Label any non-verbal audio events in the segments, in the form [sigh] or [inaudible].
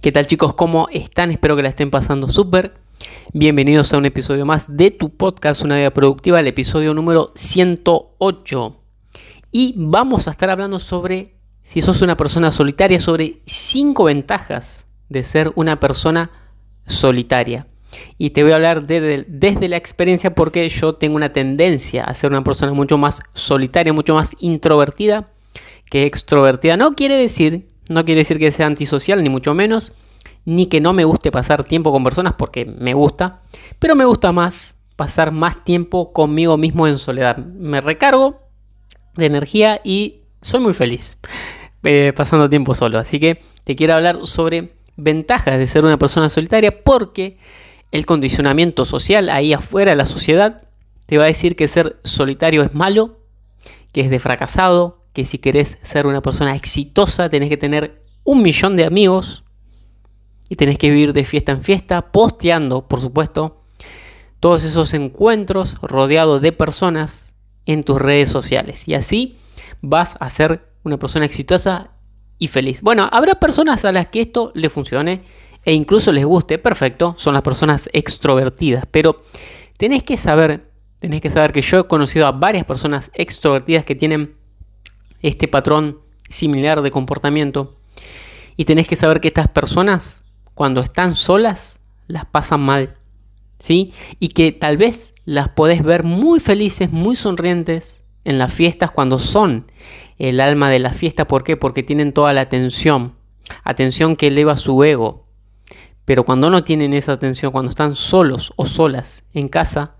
¿Qué tal chicos? ¿Cómo están? Espero que la estén pasando súper. Bienvenidos a un episodio más de tu podcast Una vida productiva, el episodio número 108. Y vamos a estar hablando sobre, si sos una persona solitaria, sobre 5 ventajas de ser una persona solitaria. Y te voy a hablar desde la experiencia porque yo tengo una tendencia a ser una persona mucho más solitaria, mucho más introvertida que extrovertida. No quiere decir no quiere decir que sea antisocial, ni mucho menos, ni que no me guste pasar tiempo con personas porque me gusta, pero me gusta más pasar más tiempo conmigo mismo en soledad. Me recargo de energía y soy muy feliz eh, pasando tiempo solo. Así que te quiero hablar sobre ventajas de ser una persona solitaria porque el condicionamiento social ahí afuera la sociedad te va a decir que ser solitario es malo, que es de fracasado, que si querés ser una persona exitosa tenés que tener un millón de amigos y tenés que vivir de fiesta en fiesta, posteando, por supuesto, todos esos encuentros rodeados de personas en tus redes sociales. Y así vas a ser una persona exitosa y feliz. Bueno, habrá personas a las que esto le funcione e incluso les guste, perfecto, son las personas extrovertidas, pero tenés que saber, tenés que saber que yo he conocido a varias personas extrovertidas que tienen este patrón similar de comportamiento. Y tenés que saber que estas personas, cuando están solas, las pasan mal. ¿Sí? Y que tal vez las podés ver muy felices, muy sonrientes en las fiestas cuando son el alma de la fiesta. ¿Por qué? Porque tienen toda la atención. Atención que eleva su ego. Pero cuando no tienen esa atención, cuando están solos o solas en casa,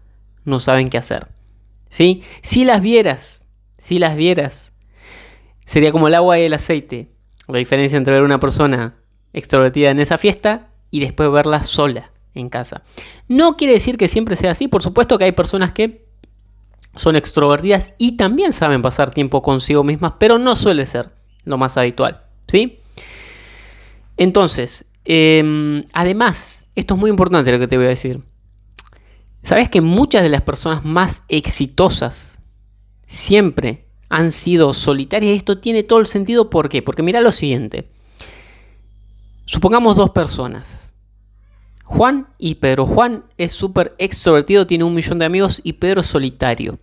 no saben qué hacer. ¿Sí? Si las vieras, si las vieras Sería como el agua y el aceite. La diferencia entre ver una persona extrovertida en esa fiesta y después verla sola en casa. No quiere decir que siempre sea así. Por supuesto que hay personas que son extrovertidas y también saben pasar tiempo consigo mismas, pero no suele ser lo más habitual. ¿Sí? Entonces, em, además, esto es muy importante lo que te voy a decir. ¿Sabes que muchas de las personas más exitosas siempre han sido solitarias. Esto tiene todo el sentido. ¿Por qué? Porque mira lo siguiente. Supongamos dos personas. Juan y Pedro. Juan es súper extrovertido, tiene un millón de amigos y Pedro es solitario.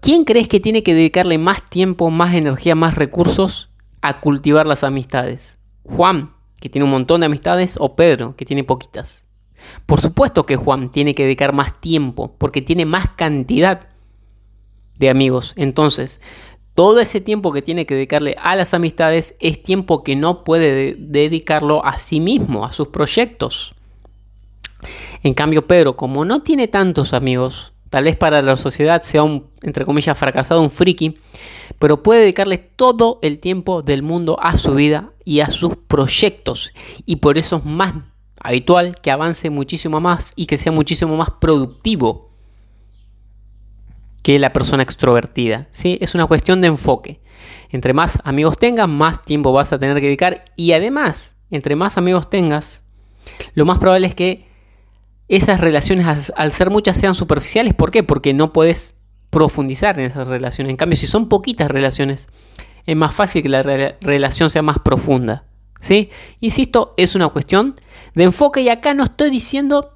¿Quién crees que tiene que dedicarle más tiempo, más energía, más recursos a cultivar las amistades? Juan, que tiene un montón de amistades, o Pedro, que tiene poquitas. Por supuesto que Juan tiene que dedicar más tiempo, porque tiene más cantidad de amigos. Entonces, todo ese tiempo que tiene que dedicarle a las amistades es tiempo que no puede dedicarlo a sí mismo, a sus proyectos. En cambio, Pedro, como no tiene tantos amigos, tal vez para la sociedad sea un, entre comillas, fracasado, un friki, pero puede dedicarle todo el tiempo del mundo a su vida y a sus proyectos. Y por eso es más habitual que avance muchísimo más y que sea muchísimo más productivo que la persona extrovertida. ¿sí? Es una cuestión de enfoque. Entre más amigos tengas, más tiempo vas a tener que dedicar. Y además, entre más amigos tengas, lo más probable es que esas relaciones, al ser muchas, sean superficiales. ¿Por qué? Porque no puedes profundizar en esas relaciones. En cambio, si son poquitas relaciones, es más fácil que la relación sea más profunda. ¿sí? Insisto, es una cuestión de enfoque y acá no estoy diciendo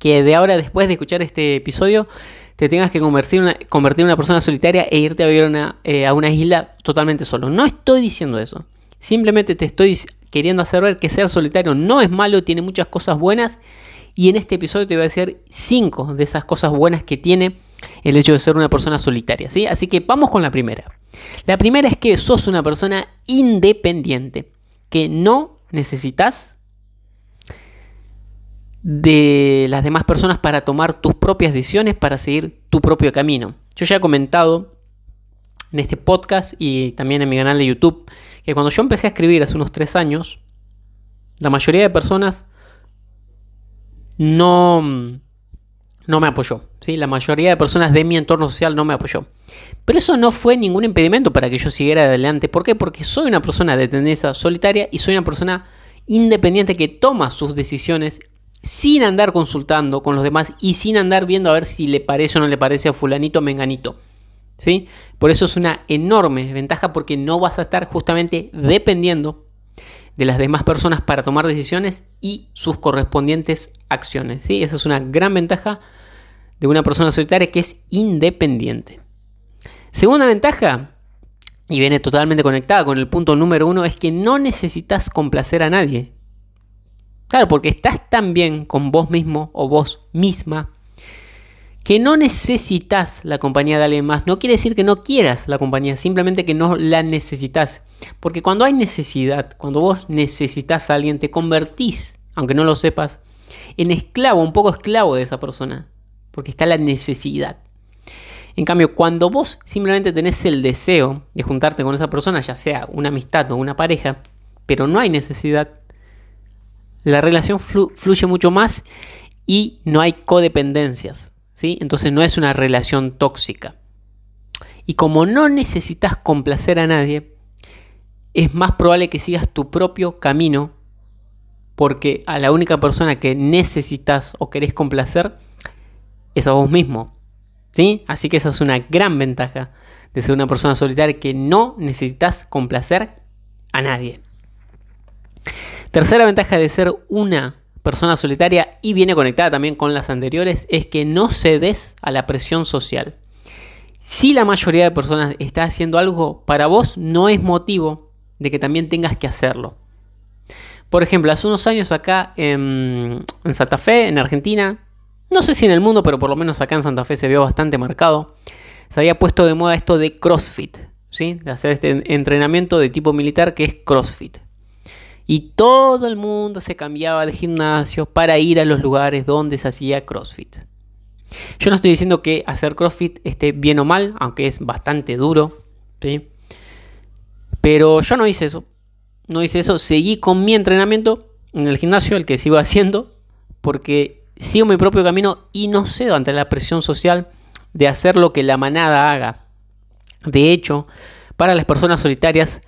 que de ahora, después de escuchar este episodio, te tengas que convertir, una, convertir en una persona solitaria e irte a vivir eh, a una isla totalmente solo. No estoy diciendo eso. Simplemente te estoy queriendo hacer ver que ser solitario no es malo, tiene muchas cosas buenas. Y en este episodio te voy a decir cinco de esas cosas buenas que tiene el hecho de ser una persona solitaria. ¿sí? Así que vamos con la primera. La primera es que sos una persona independiente, que no necesitas de las demás personas para tomar tus propias decisiones, para seguir tu propio camino. Yo ya he comentado en este podcast y también en mi canal de YouTube que cuando yo empecé a escribir hace unos tres años, la mayoría de personas no, no me apoyó. ¿sí? La mayoría de personas de mi entorno social no me apoyó. Pero eso no fue ningún impedimento para que yo siguiera adelante. ¿Por qué? Porque soy una persona de tendencia solitaria y soy una persona independiente que toma sus decisiones sin andar consultando con los demás y sin andar viendo a ver si le parece o no le parece a fulanito o menganito. ¿Sí? Por eso es una enorme ventaja porque no vas a estar justamente dependiendo de las demás personas para tomar decisiones y sus correspondientes acciones. ¿sí? Esa es una gran ventaja de una persona solitaria que es independiente. Segunda ventaja, y viene totalmente conectada con el punto número uno, es que no necesitas complacer a nadie. Claro, porque estás tan bien con vos mismo o vos misma que no necesitas la compañía de alguien más. No quiere decir que no quieras la compañía, simplemente que no la necesitas. Porque cuando hay necesidad, cuando vos necesitas a alguien, te convertís, aunque no lo sepas, en esclavo, un poco esclavo de esa persona. Porque está la necesidad. En cambio, cuando vos simplemente tenés el deseo de juntarte con esa persona, ya sea una amistad o una pareja, pero no hay necesidad, la relación fluye mucho más y no hay codependencias. Entonces no es una relación tóxica. Y como no necesitas complacer a nadie, es más probable que sigas tu propio camino porque a la única persona que necesitas o querés complacer es a vos mismo. ¿sí? Así que esa es una gran ventaja de ser una persona solitaria que no necesitas complacer a nadie. Tercera ventaja de ser una persona solitaria y viene conectada también con las anteriores es que no cedes a la presión social. Si la mayoría de personas está haciendo algo para vos, no es motivo de que también tengas que hacerlo. Por ejemplo, hace unos años acá en, Santa Fe, en Argentina, no sé si en el mundo, pero por lo menos acá en Santa Fe se vio bastante marcado, se había puesto de moda esto de CrossFit, ¿sí? de hacer este entrenamiento de tipo militar que es CrossFit. Y todo el mundo se cambiaba de gimnasio para ir a los lugares donde se hacía CrossFit. Yo no estoy diciendo que hacer CrossFit esté bien o mal, aunque es bastante duro. ¿sí? Pero yo no hice eso. No hice eso. Seguí con mi entrenamiento en el gimnasio, el que sigo [laughs] haciendo, porque sigo mi propio camino y no cedo ante la presión social de hacer lo que la manada haga. De hecho, para las personas solitarias,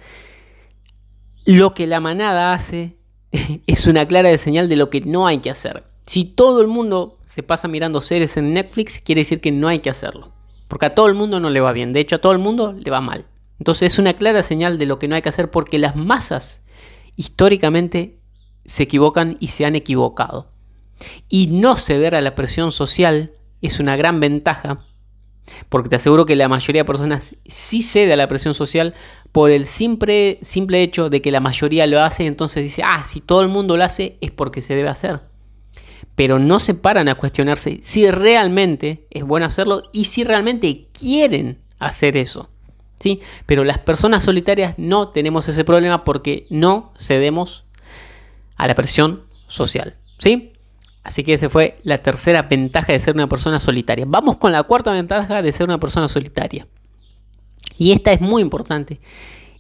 lo que la manada hace [laughs] es una clara señal de lo que no hay que hacer. Si todo el mundo se pasa mirando series en Netflix, quiere decir que no hay que hacerlo. Porque a todo el mundo no le va bien. De hecho, a todo el mundo le va mal. Entonces es una clara señal de lo que no hay que hacer porque las masas históricamente se equivocan y se han equivocado. Y no ceder a la presión social es una gran ventaja porque te aseguro que la mayoría de personas sí cede a la presión social por el simple, simple hecho de que la mayoría lo hace, entonces dice, ah, si todo el mundo lo hace es porque se debe hacer. Pero no se paran a cuestionarse si realmente es bueno hacerlo y si realmente quieren hacer eso. ¿sí? Pero las personas solitarias no tenemos ese problema porque no cedemos a la presión social. ¿sí? Así que esa fue la tercera ventaja de ser una persona solitaria. Vamos con la cuarta ventaja de ser una persona solitaria. Y esta es muy importante.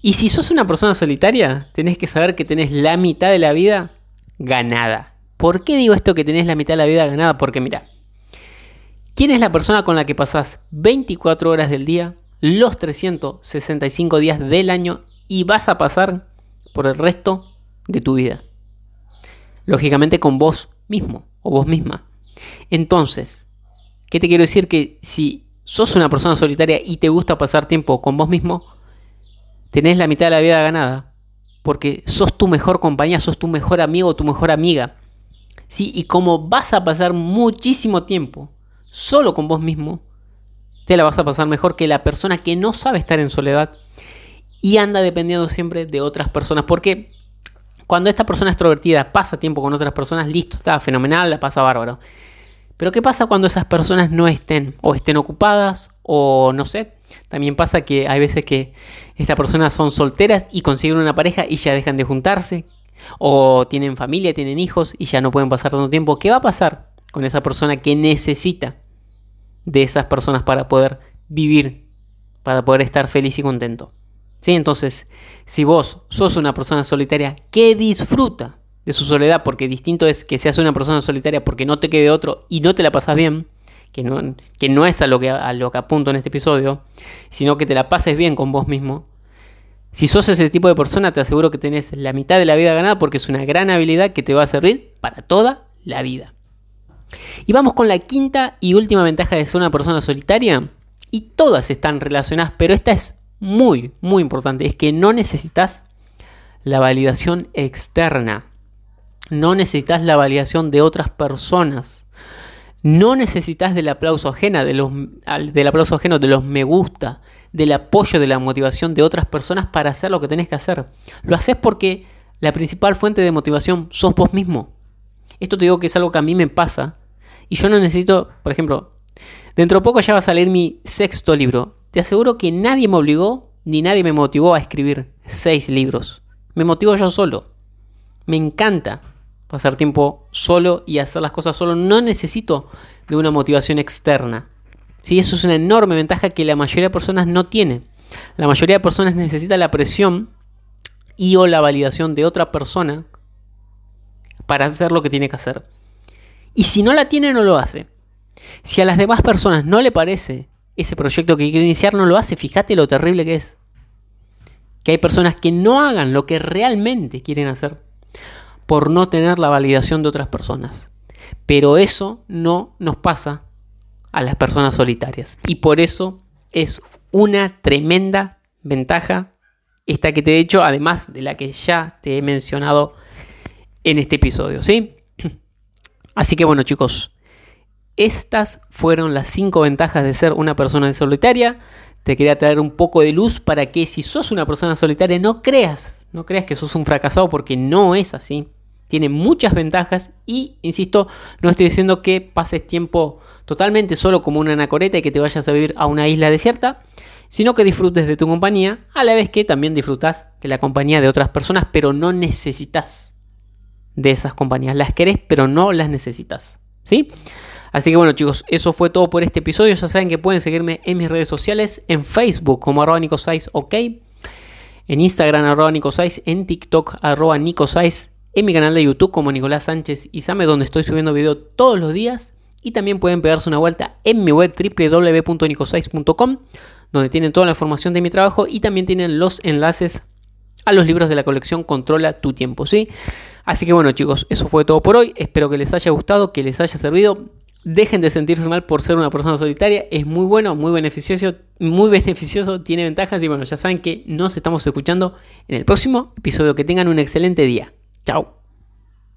Y si sos una persona solitaria, tenés que saber que tenés la mitad de la vida ganada. ¿Por qué digo esto que tenés la mitad de la vida ganada? Porque mira, ¿quién es la persona con la que pasás 24 horas del día, los 365 días del año y vas a pasar por el resto de tu vida? Lógicamente con vos mismo o vos misma. Entonces, ¿qué te quiero decir? Que si sos una persona solitaria y te gusta pasar tiempo con vos mismo, tenés la mitad de la vida ganada. Porque sos tu mejor compañía, sos tu mejor amigo tu mejor amiga. ¿Sí? Y como vas a pasar muchísimo tiempo solo con vos mismo, te la vas a pasar mejor que la persona que no sabe estar en soledad y anda dependiendo siempre de otras personas. Porque cuando esta persona extrovertida pasa tiempo con otras personas, listo, está fenomenal, la pasa bárbaro. Pero ¿qué pasa cuando esas personas no estén o estén ocupadas o no sé? También pasa que hay veces que estas personas son solteras y consiguen una pareja y ya dejan de juntarse. O tienen familia, tienen hijos y ya no pueden pasar tanto tiempo. ¿Qué va a pasar con esa persona que necesita de esas personas para poder vivir, para poder estar feliz y contento? ¿Sí? Entonces, si vos sos una persona solitaria que disfruta de su soledad, porque distinto es que seas una persona solitaria porque no te quede otro y no te la pasas bien, que no, que no es a lo que, a lo que apunto en este episodio, sino que te la pases bien con vos mismo. Si sos ese tipo de persona, te aseguro que tenés la mitad de la vida ganada porque es una gran habilidad que te va a servir para toda la vida. Y vamos con la quinta y última ventaja de ser una persona solitaria. Y todas están relacionadas, pero esta es muy, muy importante. Es que no necesitas la validación externa. No necesitas la validación de otras personas. No necesitas del aplauso ajeno, de los, del aplauso ajeno, de los me gusta, del apoyo, de la motivación de otras personas para hacer lo que tenés que hacer. Lo haces porque la principal fuente de motivación sos vos mismo. Esto te digo que es algo que a mí me pasa. Y yo no necesito, por ejemplo, dentro de poco ya va a salir mi sexto libro. Te aseguro que nadie me obligó ni nadie me motivó a escribir seis libros. Me motivo yo solo. Me encanta pasar tiempo solo y hacer las cosas solo. No necesito de una motivación externa. ¿Sí? Eso es una enorme ventaja que la mayoría de personas no tiene. La mayoría de personas necesita la presión y o la validación de otra persona para hacer lo que tiene que hacer. Y si no la tiene, no lo hace. Si a las demás personas no le parece ese proyecto que quiere iniciar, no lo hace. Fíjate lo terrible que es. Que hay personas que no hagan lo que realmente quieren hacer por no tener la validación de otras personas. Pero eso no nos pasa a las personas solitarias. Y por eso es una tremenda ventaja esta que te he dicho, además de la que ya te he mencionado en este episodio, ¿sí? [clears throat] Así que bueno chicos, estas fueron las cinco ventajas de ser una persona solitaria. Te quería traer un poco de luz para que si sos una persona solitaria no creas, no creas que sos un fracasado porque no es así tiene muchas ventajas y, insisto, no estoy diciendo que pases tiempo totalmente solo como una anacoreta y que te vayas a vivir a una isla desierta, sino que disfrutes de tu compañía, a la vez que también disfrutas de la compañía de otras personas, pero no necesitas de esas compañías. Las querés, pero no las necesitas. ¿Sí? Así que bueno chicos, eso fue todo por este episodio. Ya saben que pueden seguirme en mis redes sociales, en Facebook como arroba ok, en Instagram arroba en TikTok arroba en mi canal de YouTube como Nicolás Sánchez y Same, donde estoy subiendo video todos los días. Y también pueden pegarse una vuelta en mi web www.nicosais.com, donde tienen toda la información de mi trabajo y también tienen los enlaces a los libros de la colección Controla tu tiempo, ¿sí? Así que bueno, chicos, eso fue todo por hoy. Espero que les haya gustado, que les haya servido. Dejen de sentirse mal por ser una persona solitaria. Es muy bueno, muy beneficioso, muy beneficioso, tiene ventajas. Y bueno, ya saben que nos estamos escuchando en el próximo episodio. Que tengan un excelente día. Chao.